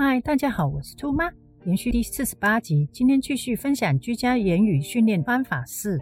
嗨，大家好，我是兔妈，连续第四十八集，今天继续分享居家言语训练方法四。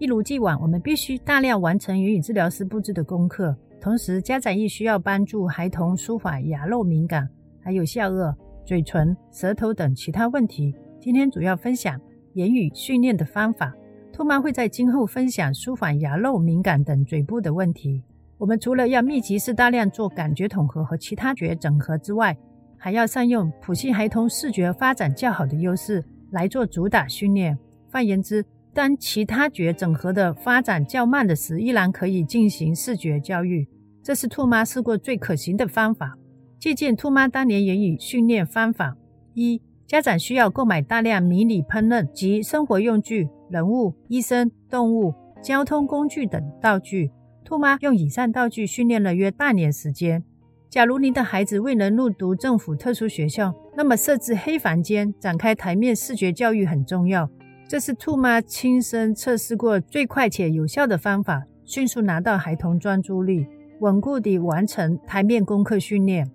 一如既往，我们必须大量完成言语治疗师布置的功课，同时家长亦需要帮助孩童舒缓牙肉敏感，还有下颚、嘴唇、舌头等其他问题。今天主要分享言语训练的方法，兔妈会在今后分享舒缓牙肉敏感等嘴部的问题。我们除了要密集式大量做感觉统合和其他觉整合之外，还要善用普系孩童视觉发展较好的优势来做主打训练。换言之，当其他觉整合的发展较慢的时，依然可以进行视觉教育。这是兔妈试过最可行的方法。借鉴兔妈当年言语训练方法：一、家长需要购买大量迷你烹饪及生活用具、人物、医生、动物、交通工具等道具。兔妈用以上道具训练了约半年时间。假如您的孩子未能入读政府特殊学校，那么设置黑房间展开台面视觉教育很重要。这是兔妈亲身测试过最快且有效的方法，迅速拿到孩童专注力，稳固地完成台面功课训练。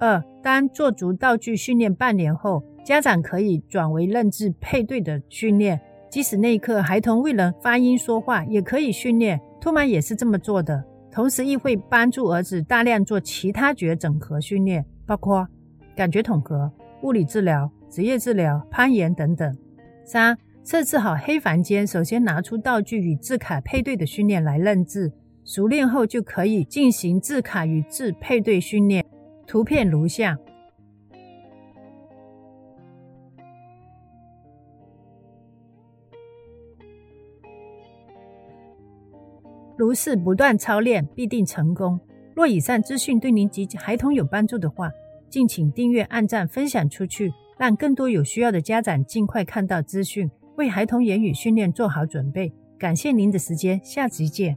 二，当做足道具训练半年后，家长可以转为认字配对的训练，即使那一刻孩童未能发音说话，也可以训练。兔妈也是这么做的，同时亦会帮助儿子大量做其他觉整合训练，包括感觉统合、物理治疗、职业治疗、攀岩等等。三、设置好黑房间，首先拿出道具与字卡配对的训练来认字，熟练后就可以进行字卡与字配对训练。图片如下。如是不断操练，必定成功。若以上资讯对您及孩童有帮助的话，敬请订阅、按赞、分享出去，让更多有需要的家长尽快看到资讯，为孩童言语训练做好准备。感谢您的时间，下集见。